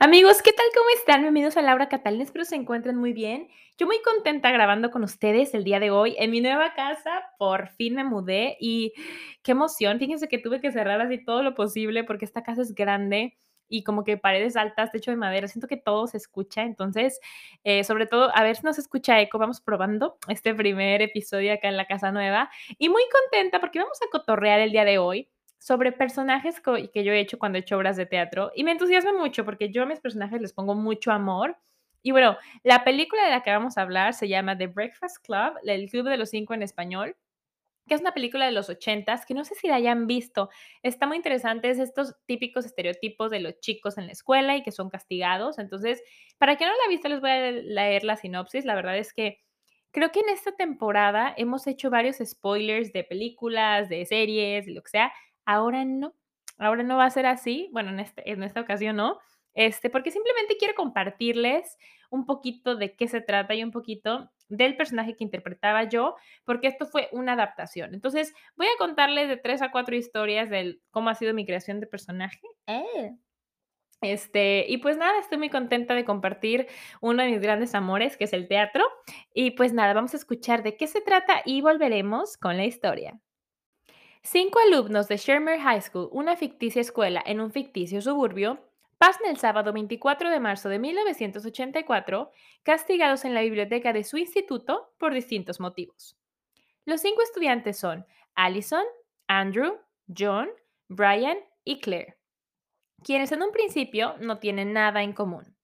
Amigos, ¿qué tal? ¿Cómo están? Bienvenidos a Laura Catalina, espero se encuentren muy bien. Yo muy contenta grabando con ustedes el día de hoy en mi nueva casa. Por fin me mudé y qué emoción. Fíjense que tuve que cerrar así todo lo posible porque esta casa es grande y como que paredes altas, techo de madera. Siento que todo se escucha. Entonces, eh, sobre todo, a ver si nos escucha eco. Vamos probando este primer episodio acá en la casa nueva. Y muy contenta porque vamos a cotorrear el día de hoy sobre personajes que yo he hecho cuando he hecho obras de teatro y me entusiasma mucho porque yo a mis personajes les pongo mucho amor. Y bueno, la película de la que vamos a hablar se llama The Breakfast Club, el Club de los Cinco en español, que es una película de los ochentas, que no sé si la hayan visto. Está muy interesante, es estos típicos estereotipos de los chicos en la escuela y que son castigados. Entonces, para quien no la ha visto, les voy a leer la sinopsis. La verdad es que creo que en esta temporada hemos hecho varios spoilers de películas, de series, de lo que sea. Ahora no, ahora no va a ser así, bueno, en, este, en esta ocasión no, este, porque simplemente quiero compartirles un poquito de qué se trata y un poquito del personaje que interpretaba yo, porque esto fue una adaptación. Entonces, voy a contarles de tres a cuatro historias de cómo ha sido mi creación de personaje. Eh. Este, y pues nada, estoy muy contenta de compartir uno de mis grandes amores, que es el teatro. Y pues nada, vamos a escuchar de qué se trata y volveremos con la historia. Cinco alumnos de Shermer High School, una ficticia escuela en un ficticio suburbio, pasan el sábado 24 de marzo de 1984 castigados en la biblioteca de su instituto por distintos motivos. Los cinco estudiantes son Allison, Andrew, John, Brian y Claire, quienes en un principio no tienen nada en común.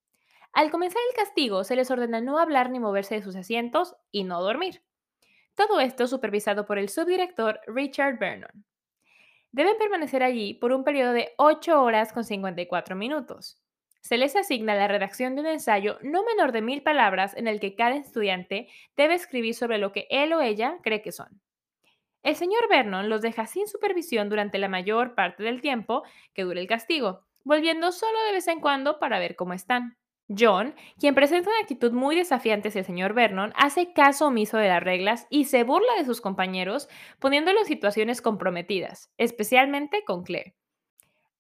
Al comenzar el castigo se les ordena no hablar ni moverse de sus asientos y no dormir. Todo esto supervisado por el subdirector Richard Vernon. Deben permanecer allí por un periodo de 8 horas con 54 minutos. Se les asigna la redacción de un ensayo no menor de mil palabras en el que cada estudiante debe escribir sobre lo que él o ella cree que son. El señor Vernon los deja sin supervisión durante la mayor parte del tiempo que dure el castigo, volviendo solo de vez en cuando para ver cómo están. John, quien presenta una actitud muy desafiante hacia el señor Vernon, hace caso omiso de las reglas y se burla de sus compañeros, poniéndolo en situaciones comprometidas, especialmente con Claire.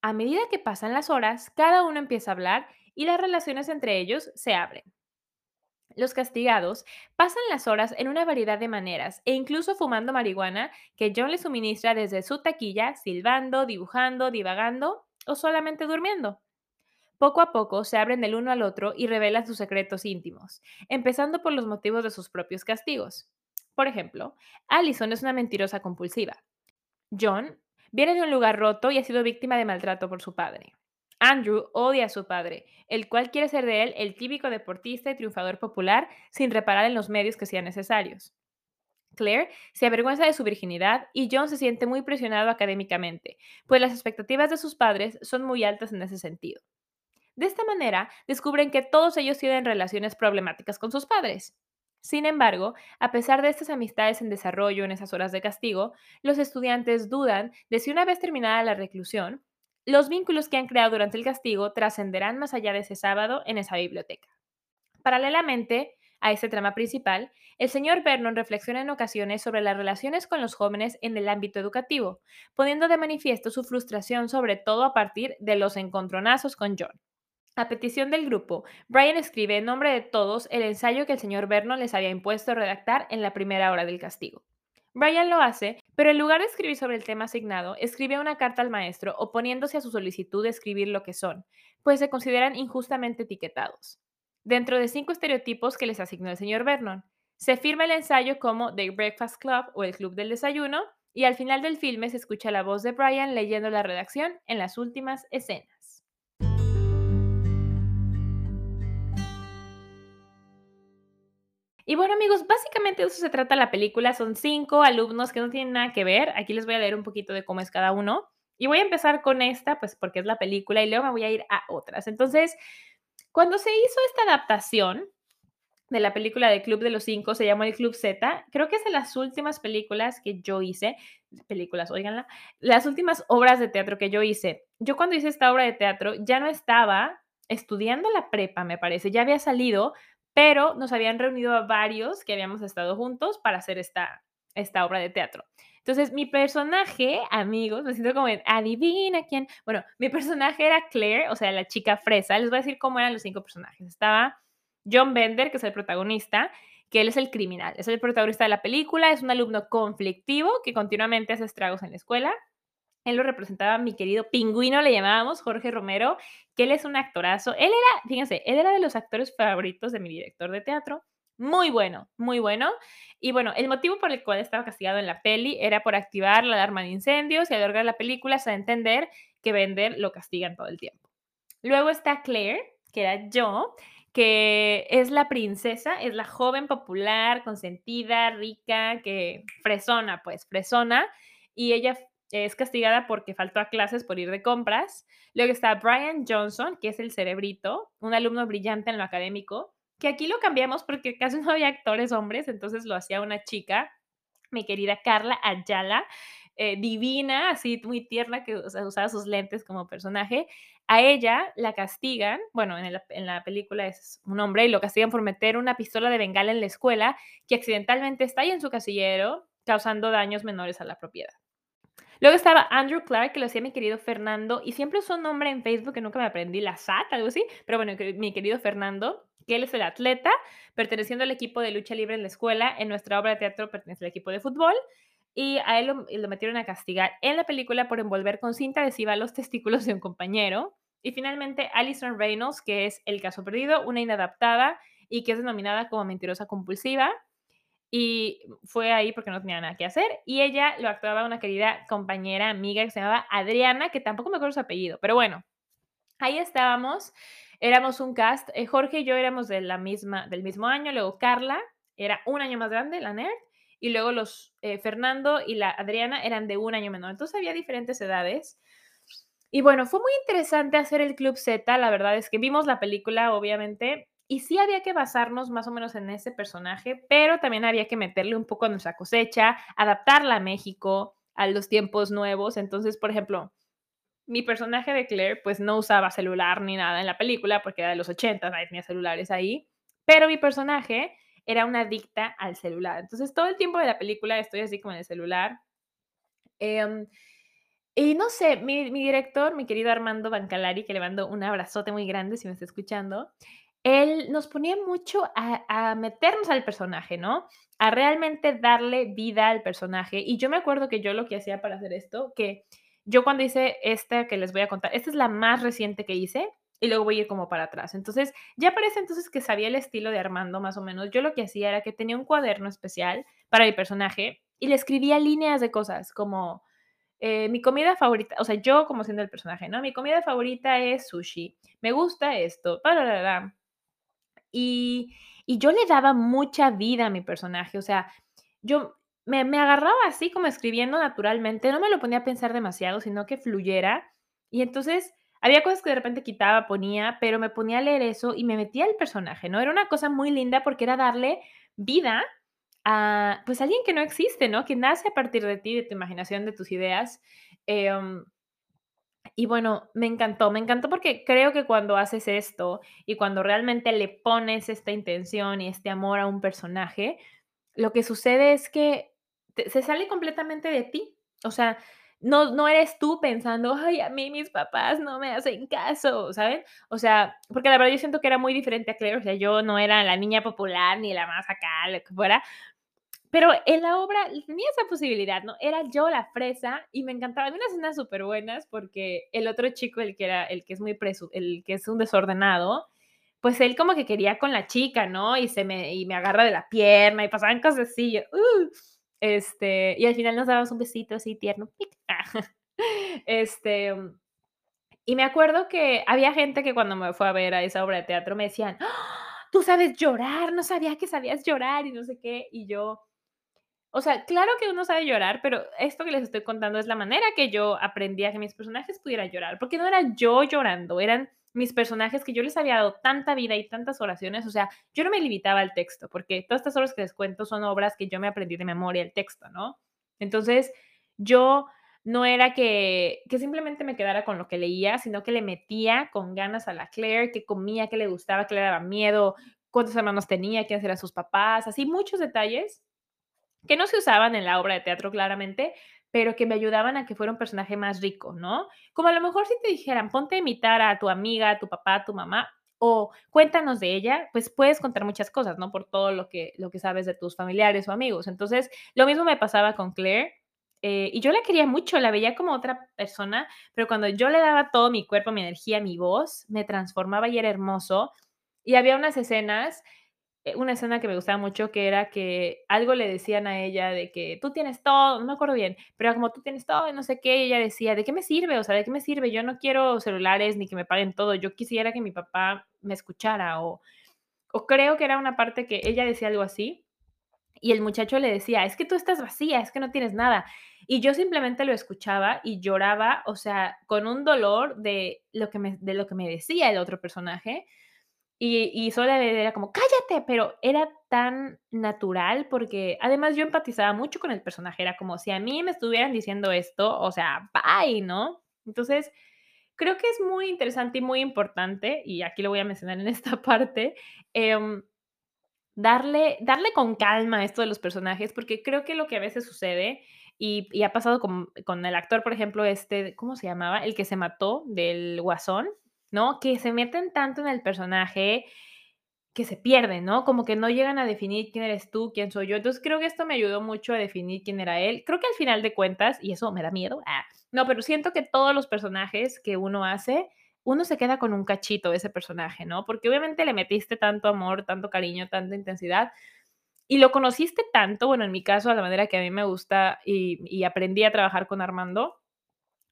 A medida que pasan las horas, cada uno empieza a hablar y las relaciones entre ellos se abren. Los castigados pasan las horas en una variedad de maneras e incluso fumando marihuana que John le suministra desde su taquilla, silbando, dibujando, divagando o solamente durmiendo. Poco a poco se abren el uno al otro y revelan sus secretos íntimos, empezando por los motivos de sus propios castigos. Por ejemplo, Allison es una mentirosa compulsiva. John viene de un lugar roto y ha sido víctima de maltrato por su padre. Andrew odia a su padre, el cual quiere ser de él el típico deportista y triunfador popular sin reparar en los medios que sean necesarios. Claire se avergüenza de su virginidad y John se siente muy presionado académicamente, pues las expectativas de sus padres son muy altas en ese sentido. De esta manera, descubren que todos ellos tienen relaciones problemáticas con sus padres. Sin embargo, a pesar de estas amistades en desarrollo en esas horas de castigo, los estudiantes dudan de si una vez terminada la reclusión, los vínculos que han creado durante el castigo trascenderán más allá de ese sábado en esa biblioteca. Paralelamente a este trama principal, el señor Vernon reflexiona en ocasiones sobre las relaciones con los jóvenes en el ámbito educativo, poniendo de manifiesto su frustración sobre todo a partir de los encontronazos con John. A petición del grupo, Brian escribe en nombre de todos el ensayo que el señor Vernon les había impuesto redactar en la primera hora del castigo. Brian lo hace, pero en lugar de escribir sobre el tema asignado, escribe una carta al maestro oponiéndose a su solicitud de escribir lo que son, pues se consideran injustamente etiquetados. Dentro de cinco estereotipos que les asignó el señor Vernon, se firma el ensayo como The Breakfast Club o el Club del Desayuno, y al final del filme se escucha la voz de Brian leyendo la redacción en las últimas escenas. Y bueno, amigos, básicamente de eso se trata la película. Son cinco alumnos que no tienen nada que ver. Aquí les voy a leer un poquito de cómo es cada uno. Y voy a empezar con esta, pues porque es la película, y luego me voy a ir a otras. Entonces, cuando se hizo esta adaptación de la película de Club de los Cinco, se llamó El Club Z, creo que es de las últimas películas que yo hice, películas, oiganla, las últimas obras de teatro que yo hice. Yo cuando hice esta obra de teatro ya no estaba estudiando la prepa, me parece, ya había salido, pero nos habían reunido a varios que habíamos estado juntos para hacer esta, esta obra de teatro. Entonces, mi personaje, amigos, me siento como adivina quién. Bueno, mi personaje era Claire, o sea, la chica fresa. Les voy a decir cómo eran los cinco personajes. Estaba John Bender, que es el protagonista, que él es el criminal, es el protagonista de la película, es un alumno conflictivo que continuamente hace estragos en la escuela. Él lo representaba mi querido pingüino, le llamábamos Jorge Romero, que él es un actorazo. Él era, fíjense, él era de los actores favoritos de mi director de teatro. Muy bueno, muy bueno. Y bueno, el motivo por el cual estaba castigado en la peli era por activar la alarma de incendios y alargar la película hasta entender que Bender lo castigan todo el tiempo. Luego está Claire, que era yo, que es la princesa, es la joven popular, consentida, rica, que fresona, pues, fresona, y ella es castigada porque faltó a clases por ir de compras. Luego está Brian Johnson, que es el cerebrito, un alumno brillante en lo académico, que aquí lo cambiamos porque casi no había actores hombres, entonces lo hacía una chica, mi querida Carla Ayala, eh, divina, así muy tierna, que usaba sus lentes como personaje. A ella la castigan, bueno, en, la película es un hombre y lo castigan por meter una pistola de bengala en la escuela que accidentalmente está ahí en su casillero, causando daños menores a la propiedad. Luego estaba Andrew Clark, que lo hacía mi querido Fernando, y siempre usó un nombre en Facebook que nunca me aprendí, la SAT, algo así, pero bueno, mi querido Fernando, que él es el atleta, perteneciendo al equipo de lucha libre en la escuela, en nuestra obra de teatro pertenece al equipo de fútbol, y a él lo, metieron a castigar en la película por envolver con cinta adhesiva los testículos de un compañero. Y finalmente, Alison Reynolds, que es El caso perdido, una inadaptada y que es denominada como mentirosa compulsiva y fue ahí porque no tenía nada que hacer. Y ella lo actuaba una querida compañera, amiga que se llamaba Adriana, que tampoco me acuerdo su apellido, pero bueno, ahí estábamos. Éramos un cast. Eh, Jorge y yo éramos de la misma, del mismo año. Luego Carla era un año más grande, la nerd. Y luego los eh, Fernando y la Adriana eran de un año menor. Entonces había diferentes edades. Y bueno, fue muy interesante hacer el Club Z. La verdad es que vimos la película, obviamente, y sí había que basarnos más o menos en ese personaje, pero también había que meterle un poco a nuestra cosecha, adaptarla a México, a los tiempos nuevos. Entonces, por ejemplo, mi personaje de Claire, pues no usaba celular ni nada en la película porque era de los 80, nadie tenía celulares ahí, pero mi personaje era una adicta al celular. Entonces, todo el tiempo de la película estoy así como en el celular. Em, y no sé, mi, mi, director, mi querido Armando Bancalari, que le mando un abrazote muy grande si me está escuchando, él nos ponía mucho a, meternos al personaje, ¿no? A realmente darle vida al personaje. Y yo me acuerdo que yo lo que hacía para hacer esto, que yo cuando hice esta que les voy a contar, esta es la más reciente que hice y luego voy a ir como para atrás. Entonces, ya parece entonces que sabía el estilo de Armando más o menos. Yo lo que hacía era que tenía un cuaderno especial para mi personaje y le escribía líneas de cosas como eh, mi comida favorita, o sea, yo como siendo el personaje, ¿no? Mi comida favorita es sushi. Me gusta esto. Para, y, yo le daba mucha vida a mi personaje, o sea, yo me, me, agarraba así como escribiendo naturalmente, no me lo ponía a pensar demasiado, sino que fluyera. Y entonces había cosas que de repente quitaba, ponía, pero me ponía a leer eso y me metía al personaje, ¿no? Era una cosa muy linda porque era darle vida a, pues, alguien que no existe, ¿no? Que nace a partir de ti, de tu imaginación, de tus ideas. Em, y bueno, me encantó, me encantó porque creo que cuando haces esto y cuando realmente le pones esta intención y este amor a un personaje, lo que sucede es que se sale completamente de ti. O sea, no, no eres tú pensando, ay, a mí mis papás no me hacen caso, ¿saben? O sea, porque la verdad yo siento que era muy diferente a Claire, o sea, yo no era la niña popular ni la más acá, lo que fuera, pero en la obra tenía esa posibilidad, ¿no? Era yo la fresa y me encantaba. Había unas escenas súper buenas porque el otro chico, el que era, el que es muy preso, el que es un desordenado, pues él como que quería con la chica, ¿no? Y se me, y me agarra de la pierna y pasaban cosas así. Uh, este, y al final nos dábamos un besito así tierno. Este, y me acuerdo que había gente que cuando me fue a ver a esa obra de teatro me decían, ¡Ah! tú sabes llorar, no sabía que sabías llorar y no sé qué. Y yo, O sea, claro que uno sabe llorar, pero esto que les estoy contando es la manera que yo aprendí a que mis personajes pudieran llorar, porque no era yo llorando, eran mis personajes que yo les había dado tanta vida y tantas oraciones, o sea, yo no me limitaba al texto, porque todas estas obras que les cuento son obras que yo me aprendí de memoria el texto, ¿no? Entonces, yo no era que, que simplemente me quedara con lo que leía, sino que le metía con ganas a la Claire, que comía, que le gustaba, que le daba miedo, cuántos hermanos tenía, quiénes eran sus papás, así muchos detalles que no se usaban en la obra de teatro claramente, pero que me ayudaban a que fuera un personaje más rico, ¿no? Como a lo mejor si te dijeran, ponte a imitar a tu amiga, a tu papá, a tu mamá, o cuéntanos de ella, pues puedes contar muchas cosas, ¿no? Por todo lo que, lo que sabes de tus familiares o amigos. Entonces, lo mismo me pasaba con Claire. eh, y yo la quería mucho, la veía como otra persona, pero cuando yo le daba todo mi cuerpo, mi energía, mi voz, me transformaba y era hermoso. Y había unas escenas una escena que me gustaba mucho, que era que algo le decían a ella de que tú tienes todo, no me acuerdo bien, pero como tú tienes todo y no sé qué, ella decía, ¿de qué me sirve? O sea, ¿de qué me sirve? Yo no quiero celulares ni que me paguen todo, yo quisiera que mi papá me escuchara o, o creo que era una parte que ella decía algo así y el muchacho le decía, es que tú estás vacía, es que no tienes nada. Y yo simplemente lo escuchaba y lloraba, o sea, con un dolor de lo que me, de lo que me decía el otro personaje y, y solo era como, cállate, pero era tan natural porque además yo empatizaba mucho con el personaje, era como si a mí me estuvieran diciendo esto, o sea, bye, ¿no? Entonces, creo que es muy interesante y muy importante, y aquí lo voy a mencionar en esta parte, em, darle, darle con calma esto de los personajes, porque creo que lo que a veces sucede, y, y ha pasado con, con el actor, por ejemplo, este, ¿cómo se llamaba? El que se mató del Guasón, ¿no? Que se meten tanto en el personaje que se pierden, ¿no? Como que no llegan a definir quién eres tú, quién soy yo. Entonces creo que esto me ayudó mucho a definir quién era él. Creo que al final de cuentas, y eso me da miedo, ah, no, pero siento que todos los personajes que uno hace, uno se queda con un cachito de ese personaje, ¿no? Porque obviamente le metiste tanto amor, tanto cariño, tanta intensidad. Y lo conociste tanto, bueno, en mi caso, a la manera que a mí me gusta y, y aprendí a trabajar con Armando,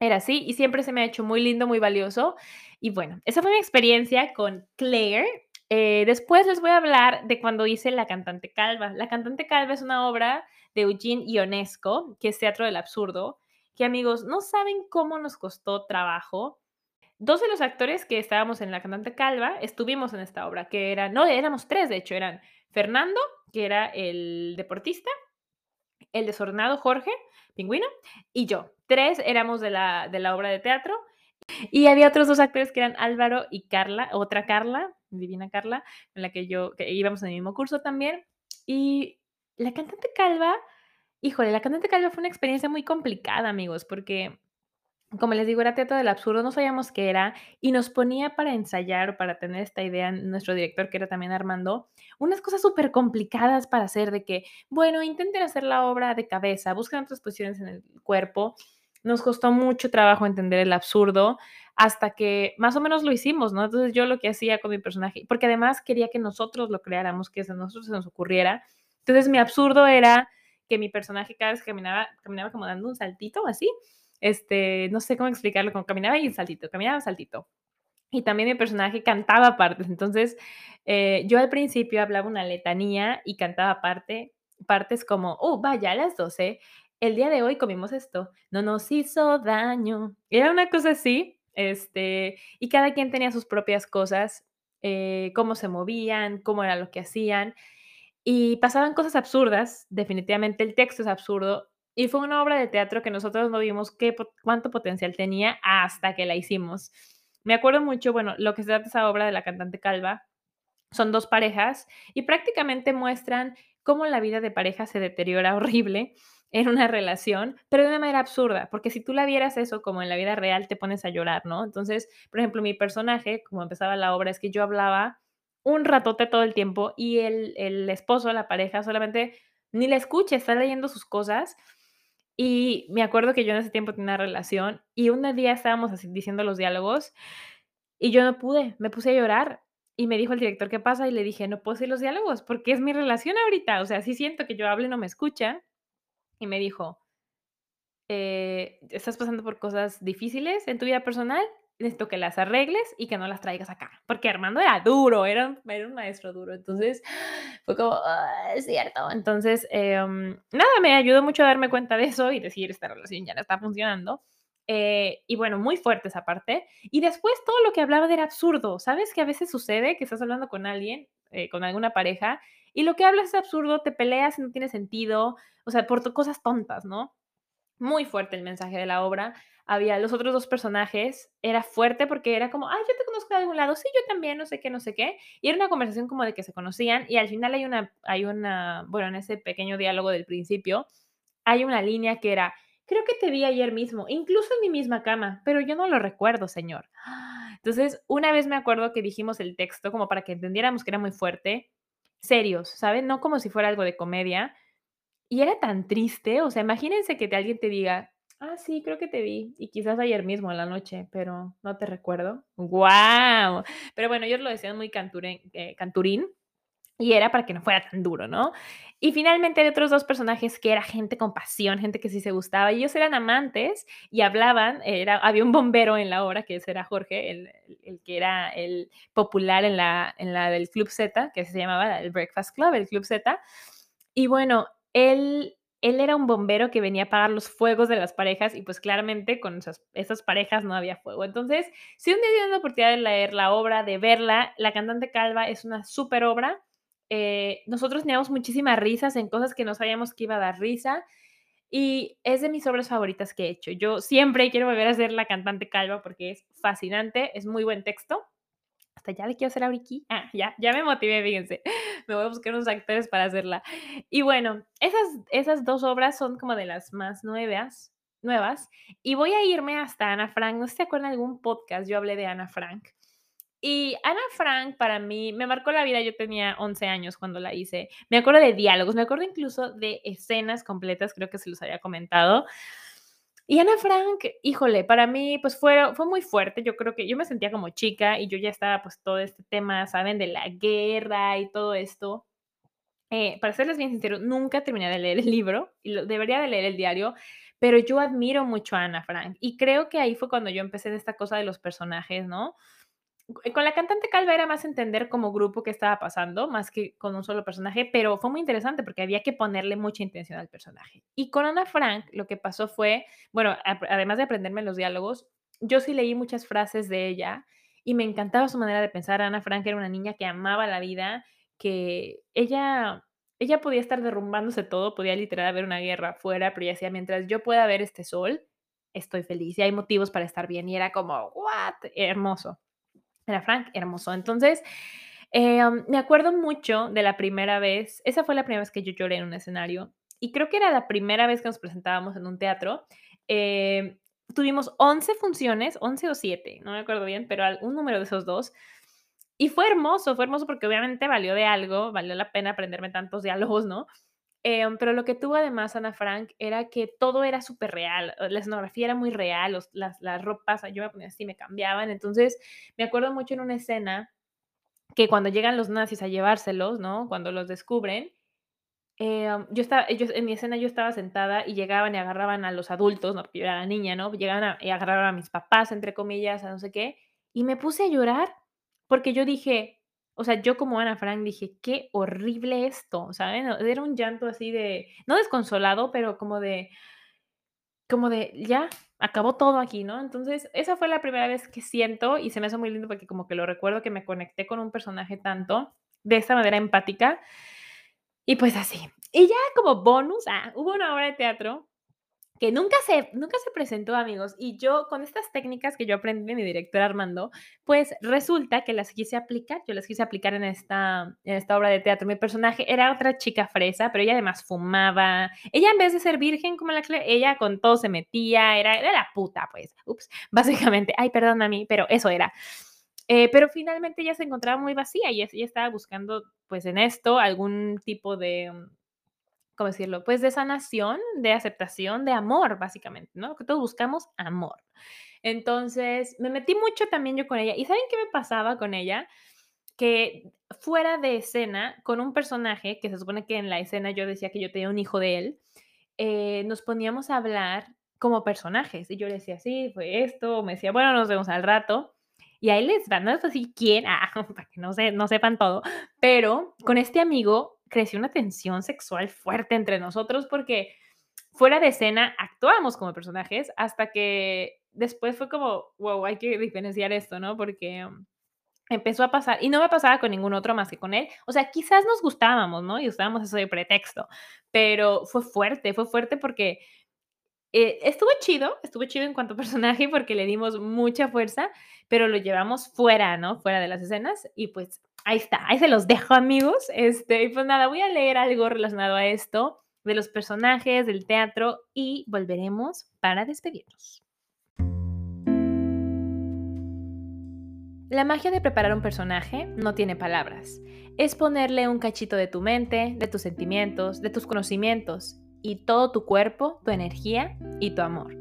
era así y siempre se me ha hecho muy lindo, muy valioso. Y bueno, esa fue mi experiencia con Claire. Eh, después les voy a hablar de cuando hice La Cantante Calva. La Cantante Calva es una obra de Eugene Ionesco, que es teatro del absurdo, que amigos, no saben cómo nos costó trabajo. Dos de los actores que estábamos en La Cantante Calva estuvimos en esta obra, que eran, no, éramos tres, de hecho, eran Fernando, que era el deportista, el desordenado Jorge, pingüino, y yo. Tres éramos de la, de la obra de teatro. Y había otros dos actores que eran Álvaro y Carla, otra Carla, Divina Carla, en la que yo, que íbamos en el mismo curso también. Y la cantante calva, híjole, la cantante calva fue una experiencia muy complicada, amigos, porque como les digo, era teatro del absurdo, no sabíamos qué era y nos ponía para ensayar o para tener esta idea, nuestro director, que era también Armando, unas cosas súper complicadas para hacer, de que, bueno, intenten hacer la obra de cabeza, busquen otras posiciones en el cuerpo. Nos costó mucho trabajo entender el absurdo hasta que más o menos lo hicimos, ¿no? Entonces yo lo que hacía con mi personaje, porque además quería que nosotros lo creáramos, que a nosotros se nos ocurriera. Entonces mi absurdo era que mi personaje cada vez caminaba, caminaba como dando un saltito así este, no sé cómo explicarlo, como caminaba y saltito, caminaba saltito. Y también mi personaje cantaba partes, entonces eh, yo al principio hablaba una letanía y cantaba parte, partes como, oh, vaya, a las 12, el día de hoy comimos esto, no nos hizo daño. Era una cosa así, este, y cada quien tenía sus propias cosas, eh, cómo se movían, cómo era lo que hacían, y pasaban cosas absurdas, definitivamente el texto es absurdo, y fue una obra de teatro que nosotros no vimos qué, cuánto potencial tenía hasta que la hicimos. Me acuerdo mucho, bueno, lo que se trata esa obra de la cantante calva, son dos parejas y prácticamente muestran cómo la vida de pareja se deteriora horrible en una relación, pero de una manera absurda, porque si tú la vieras eso como en la vida real, te pones a llorar, ¿no? Entonces, por ejemplo, mi personaje, como empezaba la obra, es que yo hablaba un ratote todo el tiempo y el, el esposo, la pareja, solamente ni la escucha, está leyendo sus cosas y me acuerdo que yo en ese tiempo tenía una relación y un día estábamos así diciendo los diálogos y yo no pude, me puse a llorar y me dijo el director, ¿qué pasa? Y le dije, no puedo decir los diálogos porque es mi relación ahorita, o sea, sí siento que yo hablo y no me escucha. Y me dijo, eh, ¿estás pasando por cosas difíciles en tu vida personal? Necesito que las arregles y que no las traigas acá, porque Armando era duro, era, era un maestro duro, entonces fue como, "Ah, es cierto, entonces, em, nada, me ayudó mucho a darme cuenta de eso y decir, esta relación ya no está funcionando. Eh, y bueno, muy fuerte esa parte. Y después todo lo que hablaba era absurdo, ¿sabes? Que a veces sucede que estás hablando con alguien, eh, con alguna pareja, y lo que hablas es absurdo, te peleas y no tiene sentido, o sea, por cosas tontas, ¿no? Muy fuerte el mensaje de la obra. Había los otros 2 personajes, era fuerte porque era como: "Ay, yo te conozco de algún lado". "Sí, yo también", no sé qué, no sé qué. Y era una conversación como de que se conocían, y al final hay una hay una bueno, en ese pequeño diálogo del principio, hay una línea que era: "Creo que te vi ayer mismo, incluso en mi misma cama, pero yo no lo recuerdo, señor". Entonces, una vez me acuerdo que dijimos el texto como para que entendiéramos que era muy fuerte, serios, ¿saben? No como si fuera algo de comedia, y era tan triste, o sea, imagínense que te alguien te diga: "Ah, sí, creo que te vi, y quizás ayer mismo en la noche, pero no te recuerdo". ¡Guau! Pero bueno, ellos lo decían muy canturen eh, canturín, y era para que no fuera tan duro, ¿no? Y finalmente hay otros 2 personajes que era gente con pasión, gente que sí se gustaba, ellos eran amantes y hablaban, era había un bombero en la obra, que ese era Jorge, el el que era el popular en la en la del Club Z, que se llamaba el Breakfast Club, el Club Z. Y bueno, él él era un bombero que venía a apagar los fuegos de las parejas y, pues, claramente con esas parejas no había fuego. Entonces, si un día tienen la oportunidad de leer la obra, de verla, La cantante calva es una súper obra. Eh, nosotros teníamos muchísimas risas en cosas que no sabíamos que iba a dar risa, y es de mis obras favoritas que he hecho. Yo siempre quiero volver a ser La cantante calva porque es fascinante, es muy buen texto. Ya le quiero hacer a. Ah, ya, ya me motivé, fíjense. Me voy a buscar unos actores para hacerla. Y bueno, esas, esas dos obras son como de las más nuevas, nuevas. Y voy a irme hasta Ana Frank. No sé si te acuerdan de algún podcast, yo hablé de Ana Frank. Y Ana Frank para mí me marcó la vida, yo tenía 11 años cuando la hice. Me acuerdo de diálogos, me acuerdo incluso de escenas completas, creo que se los había comentado. Y Ana Frank, híjole, para mí, pues fue, fue muy fuerte. Yo creo que yo me sentía como chica y yo ya estaba, pues, todo este tema, ¿saben? De la guerra y todo esto. Eh, para serles bien sincero, nunca terminé de leer el libro y lo, debería de leer el diario, pero yo admiro mucho a Ana Frank y creo que ahí fue cuando yo empecé esta cosa de los personajes, ¿no? Eh, Con la cantante Calva era más entender como grupo qué estaba pasando, más que con un solo personaje, pero fue muy interesante porque había que ponerle mucha intención al personaje. Y con Ana Frank lo que pasó fue, bueno, además de aprenderme los diálogos, yo sí leí muchas frases de ella y me encantaba su manera de pensar. Ana Frank era una niña que amaba la vida, que ella, ella podía estar derrumbándose todo, podía literal haber una guerra afuera, pero ella decía, mientras yo pueda ver este sol, estoy feliz y hay motivos para estar bien. Y era como, what, hermoso. Era Frank, hermoso. Entonces, em, me acuerdo mucho de la primera vez, esa fue la primera vez que yo lloré en un escenario y creo que era la primera vez que nos presentábamos en un teatro. Em, tuvimos 11 funciones, 11 o 7, no me acuerdo bien, pero un número de esos dos. Y fue hermoso, fue hermoso porque obviamente valió de algo, valió la pena aprenderme tantos diálogos, ¿no? Em, pero lo que tuvo además Ana Frank era que todo era súper real, la escenografía era muy real, los las las ropas, yo me ponía así, me cambiaban. Entonces, me acuerdo mucho en una escena que cuando llegan los nazis a llevárselos, ¿no? Cuando los descubren, em, yo estaba ellos en mi escena yo estaba sentada y llegaban y agarraban a los adultos, ¿no? Yo era la niña, ¿no? Llegaban y agarraban a mis papás, entre comillas, a no sé qué, y me puse a llorar, porque yo dije, o sea, yo como Ana Frank dije: "Qué horrible esto", ¿saben? Era un llanto así de, no desconsolado, pero como de como de, ya, acabó todo aquí, ¿no? Entonces, esa fue la primera vez que siento y se me hace muy lindo porque como que lo recuerdo que me conecté con un personaje tanto, de esta manera empática, y pues así. Y ya como bonus, ah, hubo una obra de teatro que nunca se nunca se presentó, amigos, y yo con estas técnicas que yo aprendí de mi director Armando, pues resulta que las quise aplicar, yo las quise aplicar en esta en esta obra de teatro. Mi personaje era otra chica fresa, pero ella además fumaba. Ella en vez de ser virgen como la Cle ella con todo se metía, era era la puta, pues, ups, básicamente. Ay, perdón, mami, pero eso era. Eh, pero finalmente ella se encontraba muy vacía y ella estaba buscando, pues, en esto algún tipo de ¿cómo decirlo? Pues de sanación, de aceptación, de amor, básicamente, ¿no? Que todos buscamos amor. Entonces, me metí mucho también yo con ella. ¿Y saben qué me pasaba con ella? Que fuera de escena, con un personaje, que se supone que en la escena yo decía que yo tenía un hijo de él, eh, nos poníamos a hablar como personajes. Y yo le decía, sí, fue esto, me decía, bueno, nos vemos al rato. Y ahí les va, no es así quién, ah, para que no, se, no sepan todo, pero con este amigo creció una tensión sexual fuerte entre nosotros porque fuera de escena actuábamos como personajes hasta que después fue como, wow, hay que diferenciar esto, ¿no? Porque um, empezó a pasar, y no me pasaba con ningún otro más que con él. O sea, quizás nos gustábamos, ¿no? Y usábamos eso de pretexto, pero fue fuerte, fue fuerte porque eh, estuvo chido, estuvo chido en cuanto a personaje porque le dimos mucha fuerza, pero lo llevamos fuera, ¿no? Fuera de las escenas y pues ahí está, ahí se los dejo amigos. Este, y pues nada, voy a leer algo relacionado a esto de los personajes, del teatro y volveremos para despedirnos. La magia de preparar un personaje no tiene palabras. Es ponerle un cachito de tu mente, de tus sentimientos, de tus conocimientos y todo tu cuerpo, tu energía y tu amor.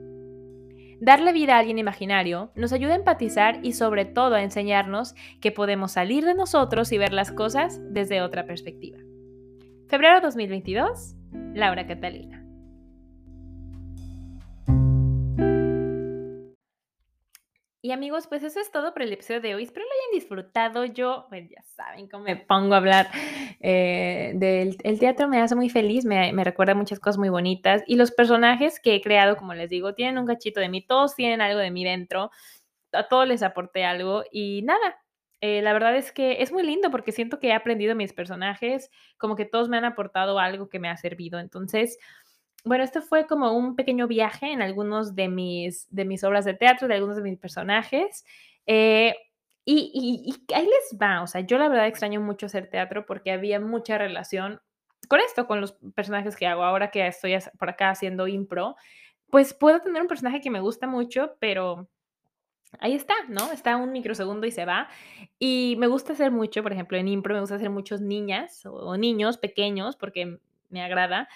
Darle vida a alguien imaginario nos ayuda a empatizar y sobre todo a enseñarnos que podemos salir de nosotros y ver las cosas desde otra perspectiva. Febrero 2022, Laura Catalina. Y amigos, pues eso es todo por el episodio de hoy. Espero lo hayan disfrutado. Yo, pues ya saben cómo me pongo a hablar eh, del el teatro. Me hace muy feliz, me, me, recuerda muchas cosas muy bonitas. Y los personajes que he creado, como les digo, tienen un cachito de mí. Todos tienen algo de mí dentro. A todos les aporté algo. Y nada, eh, la verdad es que es muy lindo porque siento que he aprendido mis personajes. Como que todos me han aportado algo que me ha servido. Entonces bueno, esto fue como un pequeño viaje en algunos de mis, de mis obras de teatro, de algunos de mis personajes. Eh, y, ahí les va, o sea, yo la verdad extraño mucho hacer teatro porque había mucha relación con esto, con los personajes que hago ahora que estoy por acá haciendo impro. Pues puedo tener un personaje que me gusta mucho, pero ahí está, ¿no? Está un microsegundo y se va. Y me gusta hacer mucho, por ejemplo, en impro me gusta hacer muchos niñas o niños pequeños porque me agrada.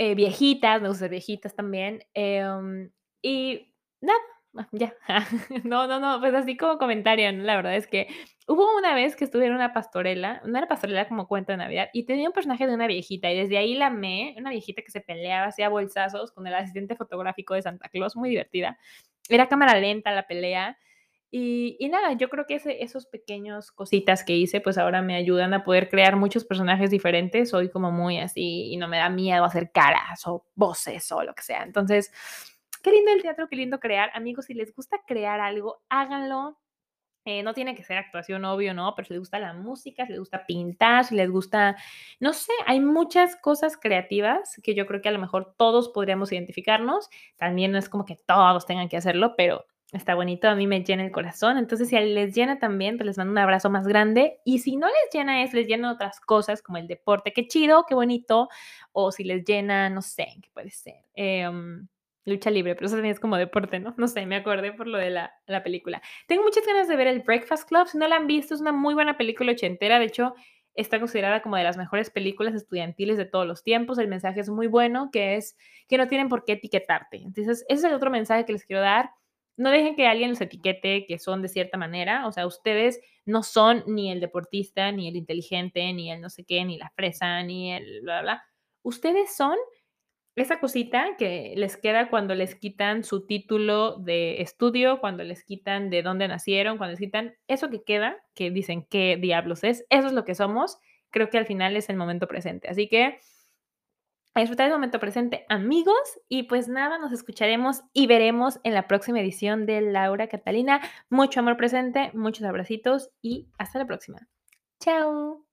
Eh, viejitas, me gusta viejitas también. Em, y nada, ah, ya. no, no, no, pues así como comentario, la verdad es que hubo una vez que estuve en una pastorela, no era pastorela como cuenta de Navidad, y tenía un personaje de una viejita, y desde ahí la amé, una viejita que se peleaba, hacía bolsazos con el asistente fotográfico de Santa Claus, muy divertida. Era cámara lenta la pelea, y, nada, yo creo que esos pequeños cositas que hice, pues ahora me ayudan a poder crear muchos personajes diferentes. Soy como muy así y no me da miedo hacer caras o voces o lo que sea. Entonces, qué lindo el teatro, qué lindo crear. Amigos, si les gusta crear algo, háganlo. Eh, no tiene que ser actuación, obvio, ¿no? Pero si les gusta la música, si les gusta pintar, si les gusta, no sé, hay muchas cosas creativas que yo creo que a lo mejor todos podríamos identificarnos. También no es como que todos tengan que hacerlo, pero está bonito, a mí me llena el corazón. Entonces, si les llena también, pues les mando un abrazo más grande. Y si no les llena eso, les llena otras cosas como el deporte, qué chido, qué bonito. O si les llena, no sé, qué puede ser. Em, lucha libre, pero eso también es como deporte, ¿no? No sé, me acordé por lo de la, la, película. Tengo muchas ganas de ver el Breakfast Club. Si no la han visto, es una muy buena película ochentera. De hecho, está considerada como de las mejores películas estudiantiles de todos los tiempos. El mensaje es muy bueno, que es que no tienen por qué etiquetarte. Entonces, ese es el otro mensaje que les quiero dar no dejen que alguien los etiquete que son de cierta manera. O sea, ustedes no son ni el deportista, ni el inteligente, ni el no sé qué, ni la fresa, ni el bla, bla. Ustedes son esa cosita que les queda cuando les quitan su título de estudio, cuando les quitan de dónde nacieron, cuando les quitan eso que queda, que dicen qué diablos es, eso es lo que somos. Creo que al final es el momento presente. Así que a disfrutar el momento presente, amigos. Y pues nada, nos escucharemos y veremos en la próxima edición de Laura Catalina. Mucho amor presente, muchos abracitos y hasta la próxima. Chao.